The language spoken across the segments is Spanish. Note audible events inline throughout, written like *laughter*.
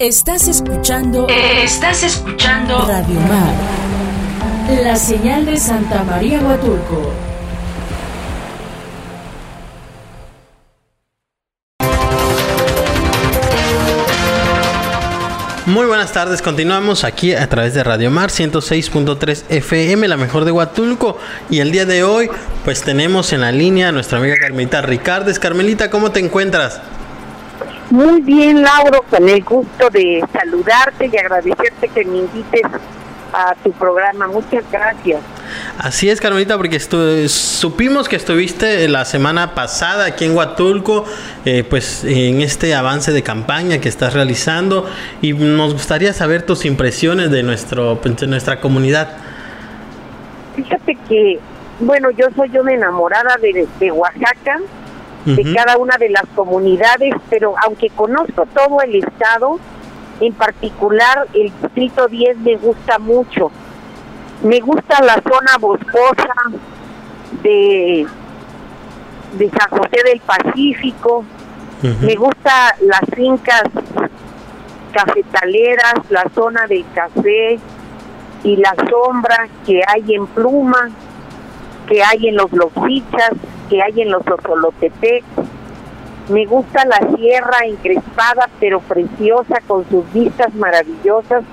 Estás escuchando. Estás escuchando. Radio Mar. La señal de Santa María Huatulco. Muy buenas tardes, continuamos aquí a través de Radio Mar 106.3 FM, la mejor de Huatulco. Y el día de hoy, pues tenemos en la línea a nuestra amiga Carmelita Ricardes. Carmelita, ¿cómo te encuentras? Muy bien, Lauro, con el gusto de saludarte y agradecerte que me invites a tu programa. Muchas gracias. Así es, Carmelita, porque supimos que estuviste la semana pasada aquí en Huatulco, eh, pues en este avance de campaña que estás realizando y nos gustaría saber tus impresiones de, nuestro, pues, de nuestra comunidad. Fíjate que, bueno, yo soy una enamorada de, de Oaxaca, de cada una de las comunidades, pero aunque conozco todo el estado, en particular el distrito 10 me gusta mucho. Me gusta la zona boscosa de, de San José del Pacífico, me gusta las fincas cafetaleras, la zona del café y la sombra que hay en Pluma, que hay en los Loxichas, que hay en los Osolotepec. Me gusta la sierra encrespada pero preciosa con sus vistas maravillosas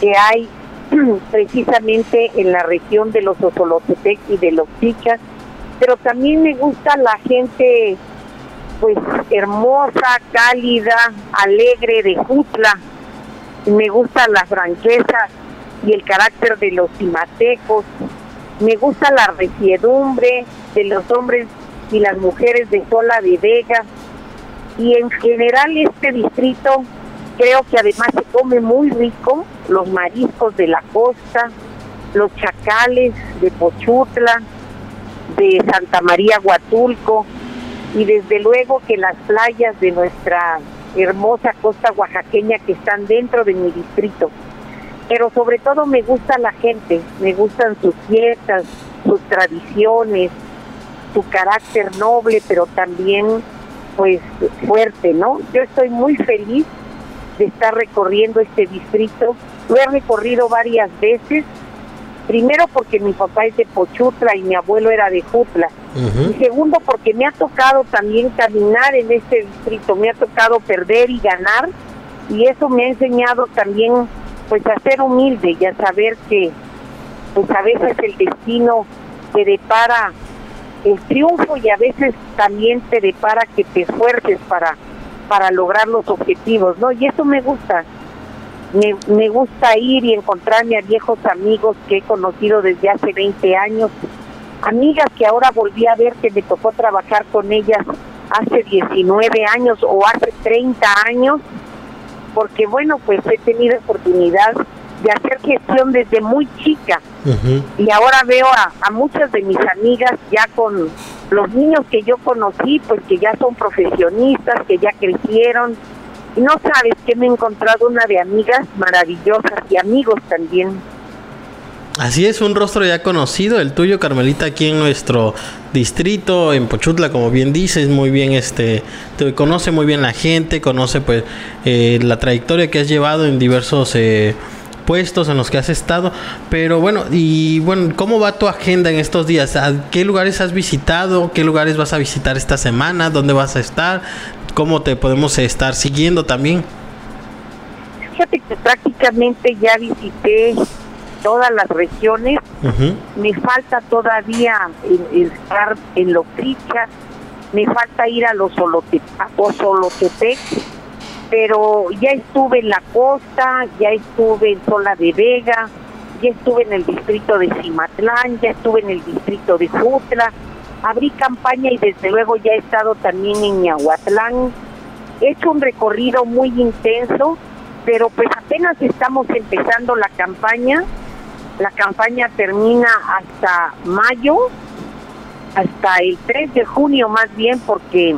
que hay *clears throat* precisamente en la región de los Osolotepec y de los Chicas, pero también me gusta la gente pues hermosa, cálida, alegre de Jutla. Me gusta la franqueza y el carácter de los cimatecos. Me gusta la resiedumbre de los hombres y las mujeres de Sola de Vega. Y en general este distrito creo que además se come muy rico los mariscos de la costa, los chacales de Pochutla, de Santa María Huatulco y desde luego que las playas de nuestra hermosa costa oaxaqueña que están dentro de mi distrito. Pero sobre todo me gusta la gente, me gustan sus fiestas, sus tradiciones, su carácter noble, pero también pues fuerte, ¿no? Yo estoy muy feliz de estar recorriendo este distrito. Lo he recorrido varias veces. Primero porque mi papá es de Pochutla y mi abuelo era de Jutla. Y segundo porque me ha tocado también caminar en este distrito, me ha tocado perder y ganar. Y eso me ha enseñado también pues a ser humilde y a saber que pues a veces el destino te depara el triunfo y a veces también te depara que te esfuerces para para lograr los objetivos, ¿no? Y eso me gusta. Me, me gusta ir y encontrarme a viejos amigos que he conocido desde hace 20 años, amigas que ahora volví a ver que me tocó trabajar con ellas hace 19 años o hace 30 años, porque bueno, pues he tenido oportunidad de hacer gestión desde muy chica. Y ahora veo a, a, muchas de mis amigas ya con los niños que yo conocí pues que ya son profesionistas que ya crecieron. Y no sabes que me he encontrado una de amigas maravillosas y amigos también. Así es, un rostro ya conocido, el tuyo, Carmelita, aquí en nuestro distrito, en Pochutla, como bien dices, muy bien, este, te conoce muy bien la gente, conoce pues eh, la trayectoria que has llevado en diversos eh, puestos en los que has estado. Pero bueno, y bueno, ¿cómo va tu agenda en estos días? ¿A qué lugares has visitado? ¿Qué lugares vas a visitar esta semana? ¿Dónde vas a estar? ¿Cómo te podemos estar siguiendo también? Fíjate que prácticamente ya visité todas las regiones. Me falta todavía estar en Locricha. Me falta ir a los Solotepec pero ya estuve en la costa, ya estuve en Sola de Vega, ya estuve en el distrito de Cimatlán, ya estuve en el distrito de Jutla, abrí campaña y desde luego ya he estado también en Yahuatlán. He hecho un recorrido muy intenso, pero pues apenas estamos empezando la campaña. La campaña termina hasta mayo, hasta el 3 de junio más bien, porque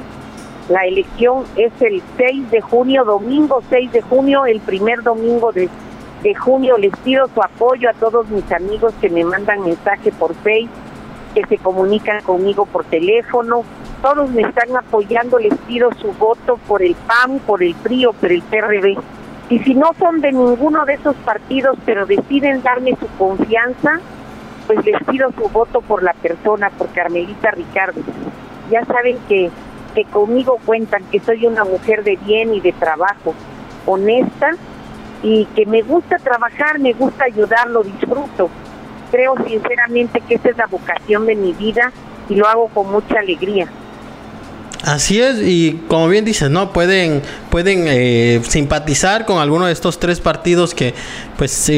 la elección es el 6 de junio, domingo 6 de junio, el primer domingo de, junio. Les pido su apoyo a todos mis amigos que me mandan mensaje por Facebook, que se comunican conmigo por teléfono. Todos me están apoyando, les pido su voto por el PAN, por el PRI o por el PRB. Y si no son de ninguno de esos partidos, pero deciden darme su confianza, pues les pido su voto por la persona, por Carmelita Ricardo. Ya saben que, que conmigo cuentan que soy una mujer de bien y de trabajo, honesta y que me gusta trabajar, me gusta ayudar, lo disfruto. Creo sinceramente que esa es la vocación de mi vida y lo hago con mucha alegría. Así es, y como bien dices, ¿no? Pueden, pueden eh, simpatizar con alguno de estos tres partidos que pues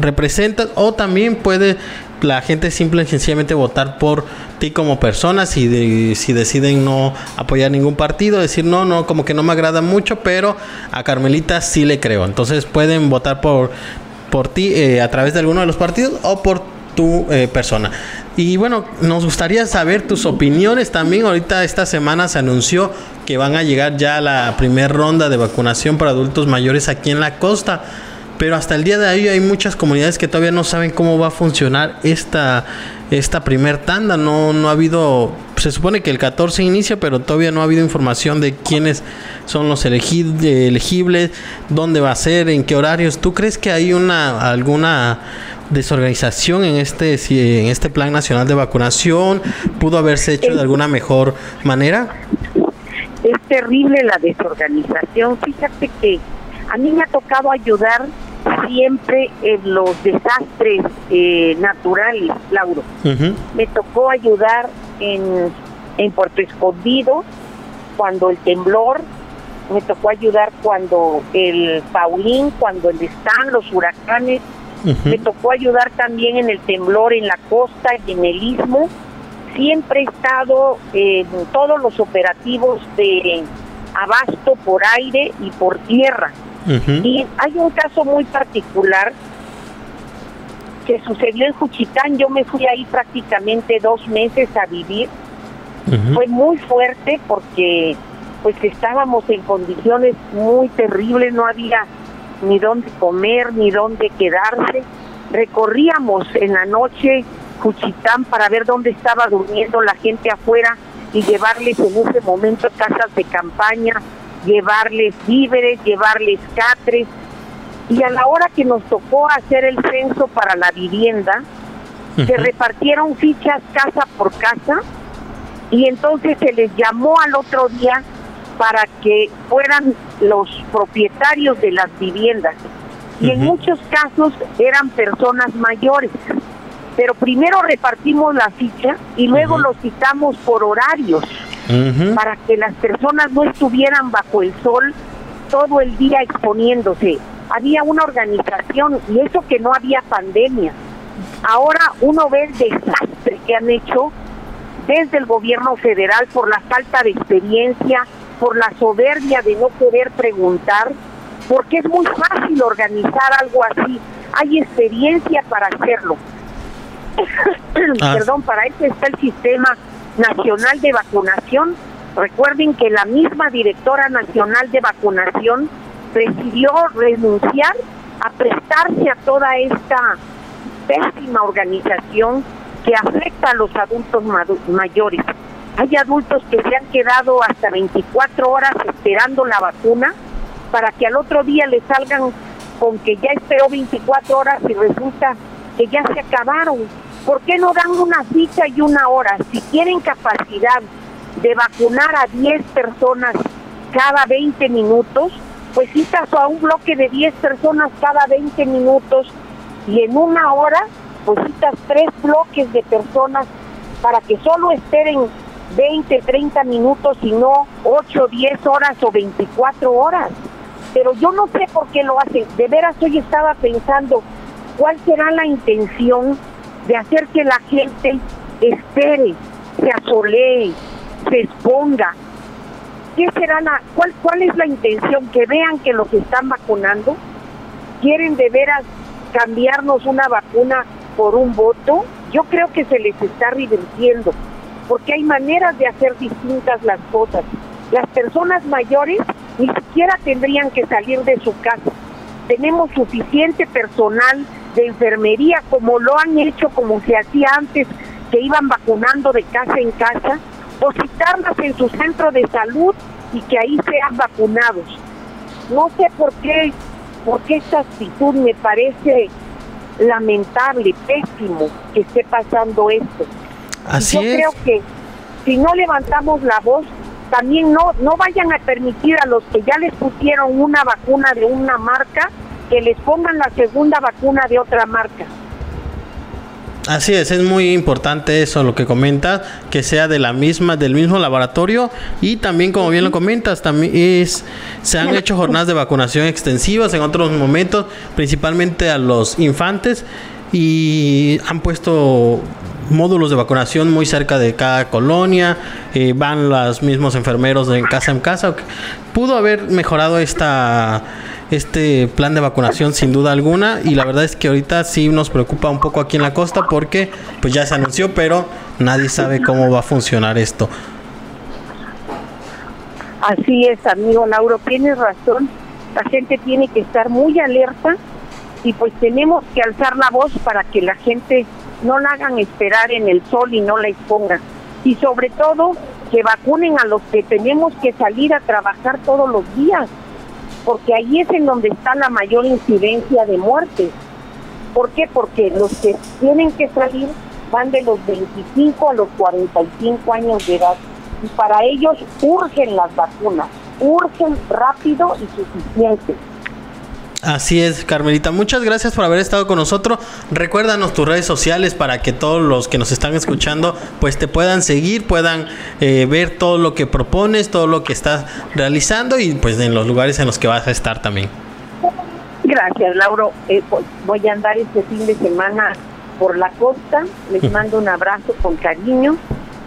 representan, o también puede la gente simple y sencillamente votar por ti como persona si, si deciden no apoyar ningún partido, decir no, no, como que no me agrada mucho, pero a Carmelita sí le creo. Entonces pueden votar por, por ti eh, a través de alguno de los partidos o por tu eh, persona. Y bueno, nos gustaría saber tus opiniones también. Ahorita esta semana se anunció que van a llegar ya la primera ronda de vacunación para adultos mayores aquí en la costa. Pero hasta el día de hoy hay muchas comunidades que todavía no saben cómo va a funcionar esta, esta primer tanda. No, no ha habido, se supone que el 14 inicia, pero todavía no ha habido información de quiénes son los elegibles, dónde va a ser, en qué horarios. ¿Tú crees que hay una alguna desorganización en este, en este plan nacional de vacunación? ¿Pudo haberse hecho de alguna mejor manera? Es terrible la desorganización. Fíjate que a mí me ha tocado ayudar siempre en los desastres eh, naturales, Lauro. Me tocó ayudar en, en Puerto Escondido cuando el temblor, me tocó ayudar cuando el Paulín, cuando el están los huracanes, me tocó ayudar también en el temblor en la costa y en el istmo. Siempre he estado en todos los operativos de abasto por aire y por tierra. Y hay un caso muy particular que sucedió en Juchitán. Yo me fui ahí prácticamente dos meses a vivir. Fue muy fuerte porque pues estábamos en condiciones muy terribles, no había ni dónde comer, ni dónde quedarse. Recorríamos en la noche Juchitán para ver dónde estaba durmiendo la gente afuera y llevarles en ese momento casas de campaña, llevarles víveres, llevarles catres. Y a la hora que nos tocó hacer el censo para la vivienda, se repartieron fichas casa por casa y entonces se les llamó al otro día para que fueran los propietarios de las viviendas. Y en muchos casos eran personas mayores. Pero primero repartimos la ficha y luego los citamos por horarios para que las personas no estuvieran bajo el sol todo el día exponiéndose. Había una organización y eso que no había pandemia. Ahora uno ve el desastre que han hecho desde el gobierno federal por la falta de experiencia, por la soberbia de no querer preguntar, porque es muy fácil organizar algo así. Hay experiencia para hacerlo. *coughs* Ah. Perdón, para eso está el sistema nacional de vacunación. Recuerden que la misma directora nacional de vacunación decidió renunciar a prestarse a toda esta pésima organización que afecta a los adultos mayores. Hay adultos que se han quedado hasta 24 horas esperando la vacuna para que al otro día le salgan con que ya esperó 24 horas y resulta que ya se acabaron. ¿Por qué no dan una cita y una hora? Si tienen capacidad de vacunar a 10 personas cada 20 minutos, pues citas a un bloque de 10 personas cada 20 minutos y en una hora, pues citas tres bloques de personas para que solo esperen 20, 30 minutos y no 8, 10 horas o 24 horas. Pero yo no sé por qué lo hacen. De veras hoy estaba pensando cuál será la intención de hacer que la gente espere, se asolee, se exponga. ¿Qué será la, cuál, cuál es la intención? Que vean que los están vacunando. ¿Quieren de veras cambiarnos una vacuna por un voto? Yo creo que se les está revirtiendo porque hay maneras de hacer distintas las cosas. Las personas mayores ni siquiera tendrían que salir de su casa. Tenemos suficiente personal de enfermería como lo han hecho, como se hacía antes, que iban vacunando de casa en casa, o citarlas en su centro de salud y que ahí sean vacunados. No sé por qué porque esta actitud me parece lamentable, pésimo que esté pasando esto. Así Yo es. creo que si no levantamos la voz, también no, no vayan a permitir a los que ya les pusieron una vacuna de una marca que les pongan la segunda vacuna de otra marca. Así es, es muy importante eso lo que comentas, que sea de la misma, del mismo laboratorio y también como bien lo comentas, también es, se han hecho jornadas de vacunación extensivas en otros momentos, principalmente a los infantes y han puesto módulos de vacunación muy cerca de cada colonia, eh, van los mismos enfermeros de casa en casa. Pudo haber mejorado esta este plan de vacunación sin duda alguna y la verdad es que ahorita sí nos preocupa un poco aquí en la costa porque pues ya se anunció pero nadie sabe cómo va a funcionar esto. Así es, amigo Lauro, tienes razón. La gente tiene que estar muy alerta y pues tenemos que alzar la voz para que la gente no la hagan esperar en el sol y no la expongan. Y sobre todo que vacunen a los que tenemos que salir a trabajar todos los días, porque ahí es en donde está la mayor incidencia de muertes. ¿Por qué? Porque los que tienen que salir van de los 25 a los 45 años de edad y para ellos urgen las vacunas, urgen rápido y suficiente. Así es, Carmelita. Muchas gracias por haber estado con nosotros. Recuérdanos tus redes sociales para que todos los que nos están escuchando pues te puedan seguir, puedan eh, ver todo lo que propones, todo lo que estás realizando y pues en los lugares en los que vas a estar también. Gracias, Lauro. Eh, voy a andar este fin de semana por la costa. Les mando un abrazo con cariño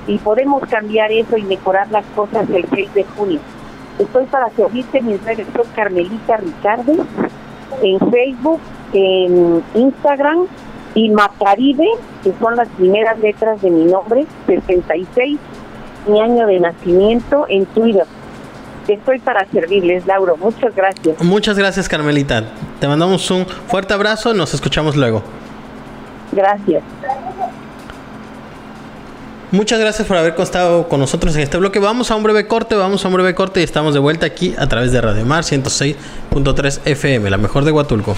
y podemos cambiar eso y mejorar las cosas el 6 de junio. Estoy para servirte mis redes, soy Carmelita Ricardo, en Facebook, en Instagram y Macaribe, que son las primeras letras de mi nombre, 66, mi año de nacimiento, en Twitter. Estoy para servirles, Lauro. Muchas gracias. Muchas gracias, Carmelita. Te mandamos un fuerte abrazo, nos escuchamos luego. Gracias. Muchas gracias por haber estado con nosotros en este bloque. Vamos a un breve corte, vamos a un breve corte y estamos de vuelta aquí a través de Radio Mar 106.3 FM, la mejor de Huatulco.